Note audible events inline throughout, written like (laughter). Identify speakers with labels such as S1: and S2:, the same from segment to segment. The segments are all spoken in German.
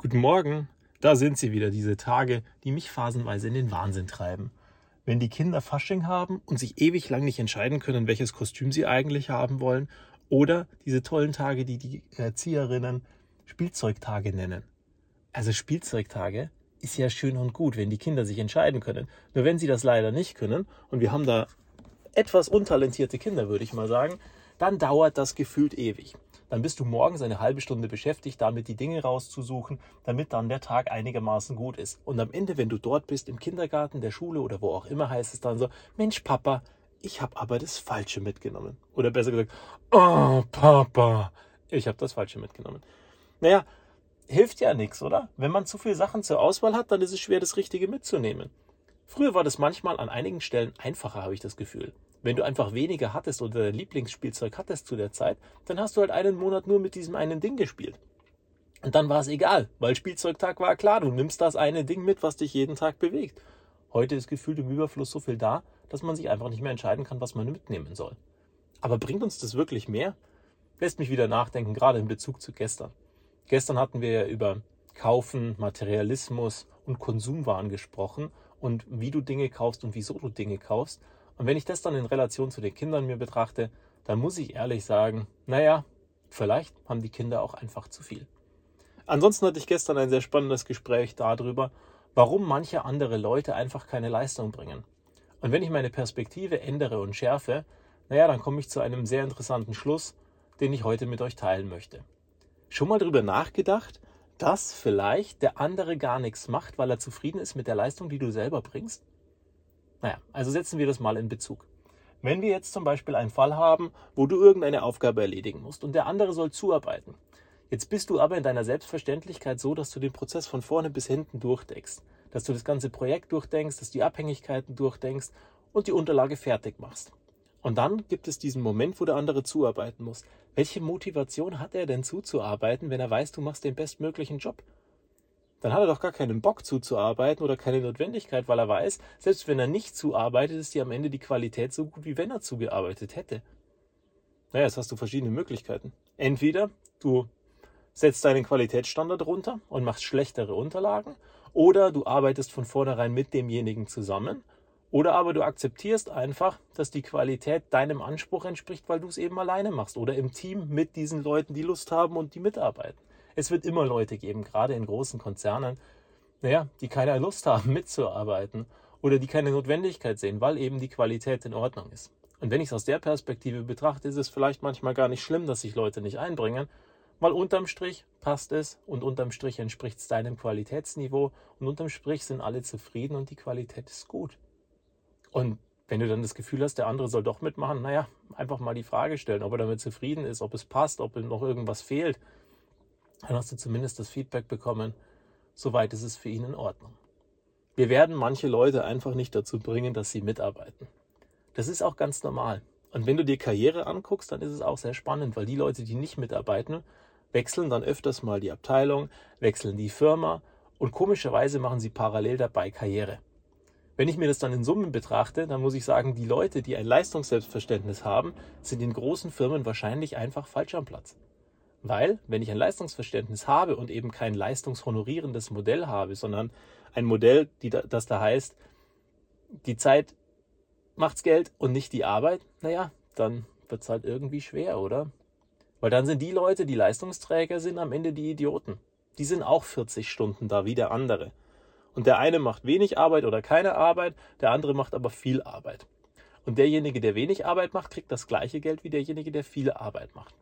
S1: Guten Morgen. Da sind sie wieder, diese Tage, die mich phasenweise in den Wahnsinn treiben. Wenn die Kinder Fasching haben und sich ewig lang nicht entscheiden können, welches Kostüm sie eigentlich haben wollen, oder diese tollen Tage, die die Erzieherinnen Spielzeugtage nennen. Also Spielzeugtage ist ja schön und gut, wenn die Kinder sich entscheiden können. Nur wenn sie das leider nicht können, und wir haben da etwas untalentierte Kinder, würde ich mal sagen, dann dauert das gefühlt ewig dann bist du morgens eine halbe Stunde beschäftigt, damit die Dinge rauszusuchen, damit dann der Tag einigermaßen gut ist. Und am Ende, wenn du dort bist, im Kindergarten, der Schule oder wo auch immer, heißt es dann so, Mensch, Papa, ich habe aber das Falsche mitgenommen. Oder besser gesagt, oh, Papa, ich habe das Falsche mitgenommen. Naja, hilft ja nichts, oder? Wenn man zu viele Sachen zur Auswahl hat, dann ist es schwer, das Richtige mitzunehmen. Früher war das manchmal an einigen Stellen einfacher, habe ich das Gefühl. Wenn du einfach weniger hattest oder dein Lieblingsspielzeug hattest zu der Zeit, dann hast du halt einen Monat nur mit diesem einen Ding gespielt. Und dann war es egal, weil Spielzeugtag war klar, du nimmst das eine Ding mit, was dich jeden Tag bewegt. Heute ist gefühlt im Überfluss so viel da, dass man sich einfach nicht mehr entscheiden kann, was man mitnehmen soll. Aber bringt uns das wirklich mehr? Lässt mich wieder nachdenken, gerade in Bezug zu gestern. Gestern hatten wir ja über Kaufen, Materialismus und Konsumwahn gesprochen und wie du Dinge kaufst und wieso du Dinge kaufst. Und wenn ich das dann in Relation zu den Kindern mir betrachte, dann muss ich ehrlich sagen, naja, vielleicht haben die Kinder auch einfach zu viel. Ansonsten hatte ich gestern ein sehr spannendes Gespräch darüber, warum manche andere Leute einfach keine Leistung bringen. Und wenn ich meine Perspektive ändere und schärfe, naja, dann komme ich zu einem sehr interessanten Schluss, den ich heute mit euch teilen möchte. Schon mal darüber nachgedacht, dass vielleicht der andere gar nichts macht, weil er zufrieden ist mit der Leistung, die du selber bringst? Naja, also setzen wir das mal in Bezug. Wenn wir jetzt zum Beispiel einen Fall haben, wo du irgendeine Aufgabe erledigen musst und der andere soll zuarbeiten. Jetzt bist du aber in deiner Selbstverständlichkeit so, dass du den Prozess von vorne bis hinten durchdenkst, dass du das ganze Projekt durchdenkst, dass die Abhängigkeiten durchdenkst und die Unterlage fertig machst. Und dann gibt es diesen Moment, wo der andere zuarbeiten muss. Welche Motivation hat er denn zuzuarbeiten, wenn er weiß, du machst den bestmöglichen Job? Dann hat er doch gar keinen Bock zuzuarbeiten oder keine Notwendigkeit, weil er weiß, selbst wenn er nicht zuarbeitet, ist die am Ende die Qualität so gut, wie wenn er zugearbeitet hätte. Naja, jetzt hast du verschiedene Möglichkeiten. Entweder du setzt deinen Qualitätsstandard runter und machst schlechtere Unterlagen, oder du arbeitest von vornherein mit demjenigen zusammen, oder aber du akzeptierst einfach, dass die Qualität deinem Anspruch entspricht, weil du es eben alleine machst oder im Team mit diesen Leuten, die Lust haben und die mitarbeiten. Es wird immer Leute geben, gerade in großen Konzernen, naja, die keine Lust haben (laughs) mitzuarbeiten oder die keine Notwendigkeit sehen, weil eben die Qualität in Ordnung ist. Und wenn ich es aus der Perspektive betrachte, ist es vielleicht manchmal gar nicht schlimm, dass sich Leute nicht einbringen, weil unterm Strich passt es und unterm Strich entspricht es deinem Qualitätsniveau und unterm Strich sind alle zufrieden und die Qualität ist gut. Und wenn du dann das Gefühl hast, der andere soll doch mitmachen, naja, einfach mal die Frage stellen, ob er damit zufrieden ist, ob es passt, ob ihm noch irgendwas fehlt dann hast du zumindest das Feedback bekommen, soweit ist es für ihn in Ordnung. Wir werden manche Leute einfach nicht dazu bringen, dass sie mitarbeiten. Das ist auch ganz normal. Und wenn du dir Karriere anguckst, dann ist es auch sehr spannend, weil die Leute, die nicht mitarbeiten, wechseln dann öfters mal die Abteilung, wechseln die Firma und komischerweise machen sie parallel dabei Karriere. Wenn ich mir das dann in Summen betrachte, dann muss ich sagen, die Leute, die ein Leistungsselbstverständnis haben, sind in großen Firmen wahrscheinlich einfach falsch am Platz. Weil, wenn ich ein Leistungsverständnis habe und eben kein leistungshonorierendes Modell habe, sondern ein Modell, die, das da heißt, die Zeit macht's Geld und nicht die Arbeit, naja, dann wird's halt irgendwie schwer, oder? Weil dann sind die Leute, die Leistungsträger sind, am Ende die Idioten. Die sind auch 40 Stunden da wie der andere. Und der eine macht wenig Arbeit oder keine Arbeit, der andere macht aber viel Arbeit. Und derjenige, der wenig Arbeit macht, kriegt das gleiche Geld wie derjenige, der viel Arbeit macht.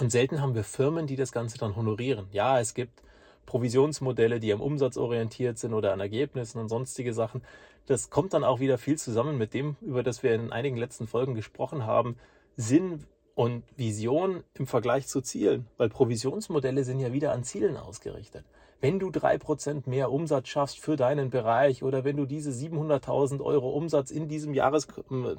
S1: Und selten haben wir Firmen, die das Ganze dann honorieren. Ja, es gibt Provisionsmodelle, die am Umsatz orientiert sind oder an Ergebnissen und sonstige Sachen. Das kommt dann auch wieder viel zusammen mit dem, über das wir in einigen letzten Folgen gesprochen haben. Sinn und Vision im Vergleich zu Zielen, weil Provisionsmodelle sind ja wieder an Zielen ausgerichtet. Wenn du drei Prozent mehr Umsatz schaffst für deinen Bereich oder wenn du diese 700.000 Euro Umsatz in diesem Jahres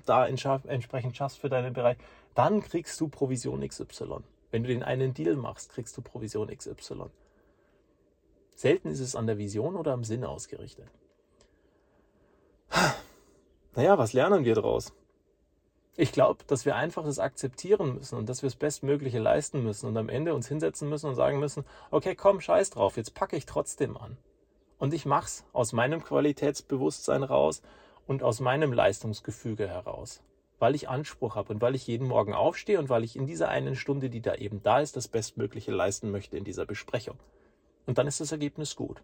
S1: da entsprechend schaffst für deinen Bereich, dann kriegst du Provision XY. Wenn du den einen Deal machst, kriegst du Provision XY. Selten ist es an der Vision oder am Sinn ausgerichtet. (sighs) Naja, was lernen wir daraus? Ich glaube, dass wir einfach das akzeptieren müssen und dass wir das Bestmögliche leisten müssen und am Ende uns hinsetzen müssen und sagen müssen, okay, komm, scheiß drauf, jetzt packe ich trotzdem an. Und ich mach's aus meinem Qualitätsbewusstsein raus und aus meinem Leistungsgefüge heraus, weil ich Anspruch habe und weil ich jeden Morgen aufstehe und weil ich in dieser einen Stunde, die da eben da ist, das Bestmögliche leisten möchte in dieser Besprechung. Und dann ist das Ergebnis gut.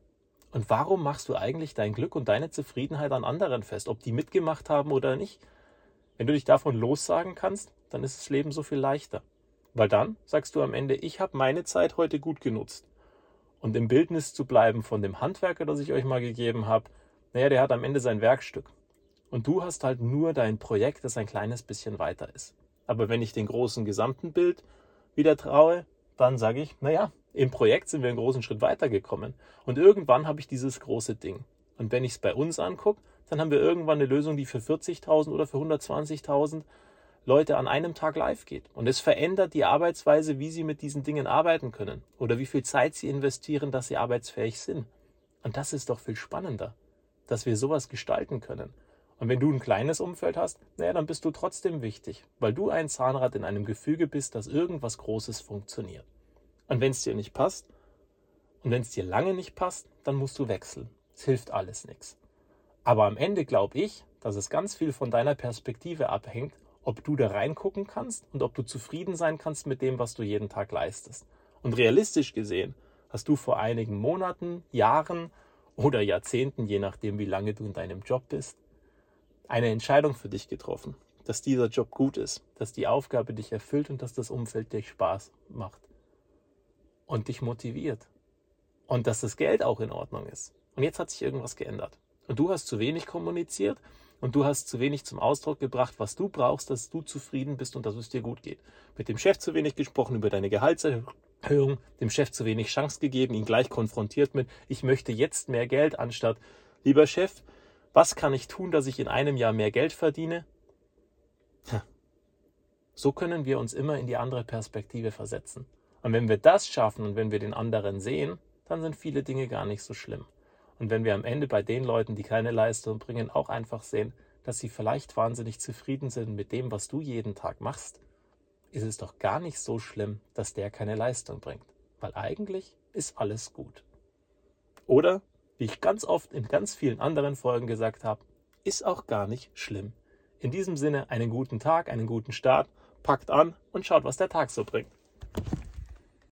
S1: Und warum machst du eigentlich dein Glück und deine Zufriedenheit an anderen fest, ob die mitgemacht haben oder nicht? Wenn du dich davon lossagen kannst, dann ist das Leben so viel leichter. Weil dann sagst du am Ende, ich habe meine Zeit heute gut genutzt. Und im Bildnis zu bleiben von dem Handwerker, das ich euch mal gegeben habe, naja, der hat am Ende sein Werkstück. Und du hast halt nur dein Projekt, das ein kleines bisschen weiter ist. Aber wenn ich den großen gesamten Bild wieder traue, dann sage ich, naja, im Projekt sind wir einen großen Schritt weitergekommen. Und irgendwann habe ich dieses große Ding. Und wenn ich es bei uns angucke, dann haben wir irgendwann eine Lösung, die für 40.000 oder für 120.000 Leute an einem Tag live geht. Und es verändert die Arbeitsweise, wie sie mit diesen Dingen arbeiten können oder wie viel Zeit sie investieren, dass sie arbeitsfähig sind. Und das ist doch viel spannender, dass wir sowas gestalten können. Und wenn du ein kleines Umfeld hast, naja, dann bist du trotzdem wichtig, weil du ein Zahnrad in einem Gefüge bist, dass irgendwas Großes funktioniert. Und wenn es dir nicht passt und wenn es dir lange nicht passt, dann musst du wechseln. Es hilft alles nichts. Aber am Ende glaube ich, dass es ganz viel von deiner Perspektive abhängt, ob du da reingucken kannst und ob du zufrieden sein kannst mit dem, was du jeden Tag leistest. Und realistisch gesehen hast du vor einigen Monaten, Jahren oder Jahrzehnten, je nachdem wie lange du in deinem Job bist, eine Entscheidung für dich getroffen, dass dieser Job gut ist, dass die Aufgabe dich erfüllt und dass das Umfeld dir Spaß macht und dich motiviert und dass das Geld auch in Ordnung ist. Und jetzt hat sich irgendwas geändert. Und du hast zu wenig kommuniziert und du hast zu wenig zum Ausdruck gebracht, was du brauchst, dass du zufrieden bist und dass es dir gut geht. Mit dem Chef zu wenig gesprochen über deine Gehaltserhöhung, dem Chef zu wenig Chance gegeben, ihn gleich konfrontiert mit, ich möchte jetzt mehr Geld, anstatt, lieber Chef, was kann ich tun, dass ich in einem Jahr mehr Geld verdiene? So können wir uns immer in die andere Perspektive versetzen. Und wenn wir das schaffen und wenn wir den anderen sehen, dann sind viele Dinge gar nicht so schlimm. Und wenn wir am Ende bei den Leuten, die keine Leistung bringen, auch einfach sehen, dass sie vielleicht wahnsinnig zufrieden sind mit dem, was du jeden Tag machst, ist es doch gar nicht so schlimm, dass der keine Leistung bringt. Weil eigentlich ist alles gut. Oder, wie ich ganz oft in ganz vielen anderen Folgen gesagt habe, ist auch gar nicht schlimm. In diesem Sinne einen guten Tag, einen guten Start, packt an und schaut, was der Tag so bringt.